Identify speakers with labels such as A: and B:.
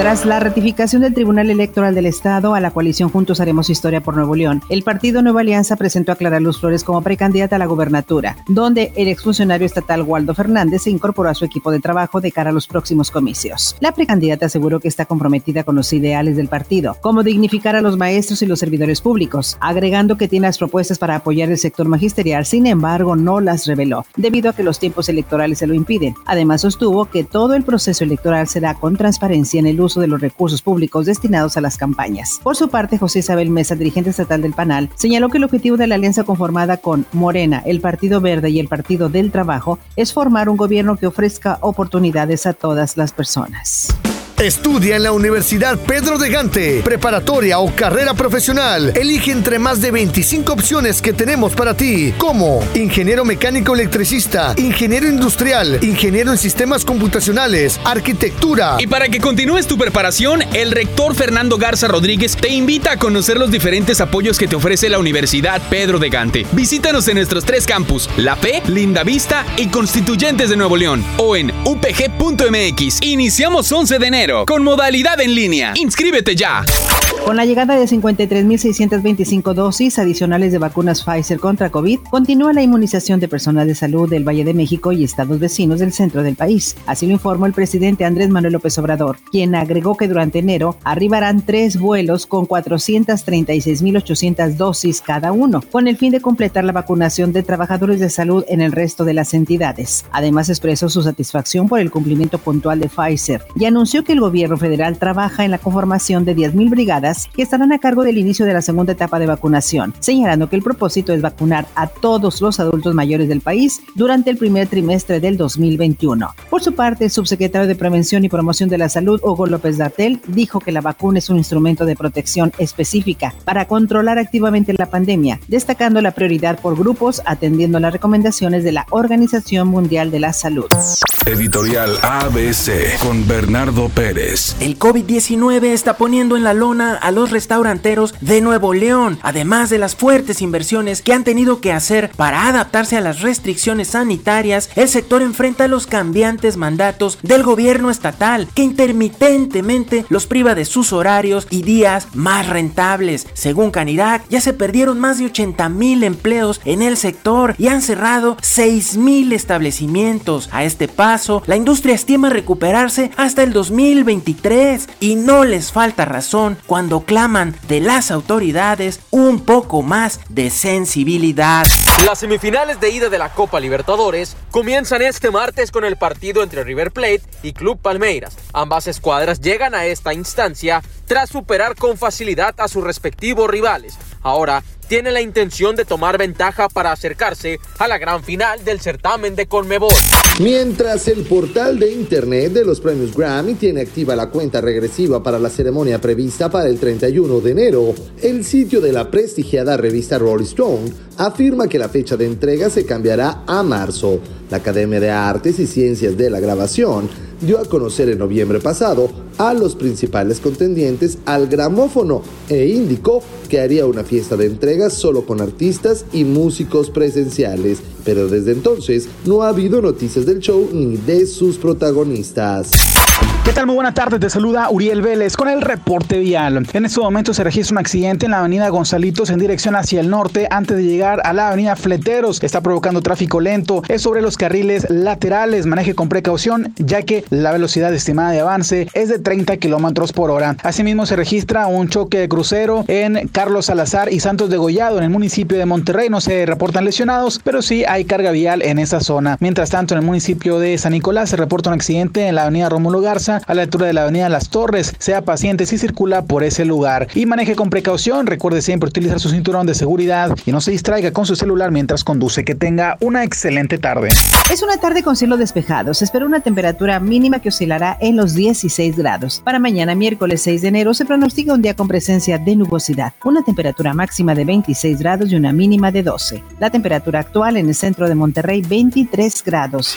A: Tras la ratificación del Tribunal Electoral del Estado a la coalición Juntos Haremos Historia por Nuevo León, el partido Nueva Alianza presentó a Clara Luz Flores como precandidata a la gubernatura, donde el exfuncionario estatal Waldo Fernández se incorporó a su equipo de trabajo de cara a los próximos comicios. La precandidata aseguró que está comprometida con los ideales del partido, como dignificar a los maestros y los servidores públicos, agregando que tiene las propuestas para apoyar el sector magisterial, sin embargo no las reveló, debido a que los tiempos electorales se lo impiden. Además sostuvo que todo el proceso electoral será con transparencia en el uso de los recursos públicos destinados a las campañas. Por su parte, José Isabel Mesa, dirigente estatal del PANAL, señaló que el objetivo de la alianza conformada con Morena, el Partido Verde y el Partido del Trabajo es formar un gobierno que ofrezca oportunidades a todas las personas.
B: Estudia en la Universidad Pedro de Gante, preparatoria o carrera profesional. Elige entre más de 25 opciones que tenemos para ti, como ingeniero mecánico electricista, ingeniero industrial, ingeniero en sistemas computacionales, arquitectura.
C: Y para que continúes tu preparación, el rector Fernando Garza Rodríguez te invita a conocer los diferentes apoyos que te ofrece la Universidad Pedro de Gante. Visítanos en nuestros tres campus, La Fe, Linda Vista y Constituyentes de Nuevo León, o en upg.mx. Iniciamos 11 de enero con modalidad en línea. Inscríbete ya.
A: Con la llegada de 53.625 dosis adicionales de vacunas Pfizer contra COVID, continúa la inmunización de personal de salud del Valle de México y estados vecinos del centro del país. Así lo informó el presidente Andrés Manuel López Obrador, quien agregó que durante enero arribarán tres vuelos con 436.800 dosis cada uno, con el fin de completar la vacunación de trabajadores de salud en el resto de las entidades. Además, expresó su satisfacción por el cumplimiento puntual de Pfizer y anunció que el gobierno federal trabaja en la conformación de 10.000 brigadas que estarán a cargo del inicio de la segunda etapa de vacunación, señalando que el propósito es vacunar a todos los adultos mayores del país durante el primer trimestre del 2021. Por su parte, el subsecretario de Prevención y Promoción de la Salud, Hugo López Dartel, dijo que la vacuna es un instrumento de protección específica para controlar activamente la pandemia, destacando la prioridad por grupos atendiendo las recomendaciones de la Organización Mundial de la Salud.
D: Editorial ABC con Bernardo Pérez.
E: El COVID-19 está poniendo en la lona a los restauranteros de Nuevo León, además de las fuertes inversiones que han tenido que hacer para adaptarse a las restricciones sanitarias, el sector enfrenta los cambiantes mandatos del gobierno estatal que intermitentemente los priva de sus horarios y días más rentables. Según Canirac, ya se perdieron más de 80 mil empleos en el sector y han cerrado 6 mil establecimientos. A este paso, la industria estima recuperarse hasta el 2023 y no les falta razón cuando claman de las autoridades un poco más de sensibilidad.
F: Las semifinales de ida de la Copa Libertadores comienzan este martes con el partido entre River Plate y Club Palmeiras. Ambas escuadras llegan a esta instancia tras superar con facilidad a sus respectivos rivales. Ahora tiene la intención de tomar ventaja para acercarse a la gran final del certamen de Conmebol.
G: Mientras el portal de internet de los premios Grammy tiene activa la cuenta regresiva para la ceremonia prevista para el 31 de enero, el sitio de la prestigiada revista Rolling Stone afirma que la fecha de entrega se cambiará a marzo. La Academia de Artes y Ciencias de la Grabación dio a conocer en noviembre pasado a los principales contendientes al gramófono e indicó que haría una fiesta de entrega solo con artistas y músicos presenciales, pero desde entonces no ha habido noticias del show ni de sus protagonistas.
H: ¿Qué tal? Muy buena tarde, te saluda Uriel Vélez con el reporte vial. En este momento se registra un accidente en la avenida Gonzalitos en dirección hacia el norte antes de llegar a la avenida Fleteros. Está provocando tráfico lento, es sobre los carriles laterales, maneje con precaución ya que la velocidad estimada de avance es de 30 kilómetros por hora. Asimismo se registra un choque de crucero en Carlos Salazar y Santos de Gollado en el municipio de Monterrey. No se reportan lesionados, pero sí hay carga vial en esa zona. Mientras tanto, en el municipio de San Nicolás se reporta un accidente en la avenida Rómulo Garza a la altura de la avenida Las Torres. Sea paciente si circula por ese lugar y maneje con precaución. Recuerde siempre utilizar su cinturón de seguridad y no se distraiga con su celular mientras conduce. Que tenga una excelente tarde.
A: Es una tarde con cielo despejado. Se espera una temperatura mínima que oscilará en los 16 grados. Para mañana, miércoles 6 de enero, se pronostica un día con presencia de nubosidad. Una temperatura máxima de 26 grados y una mínima de 12. La temperatura actual en el centro de Monterrey, 23 grados.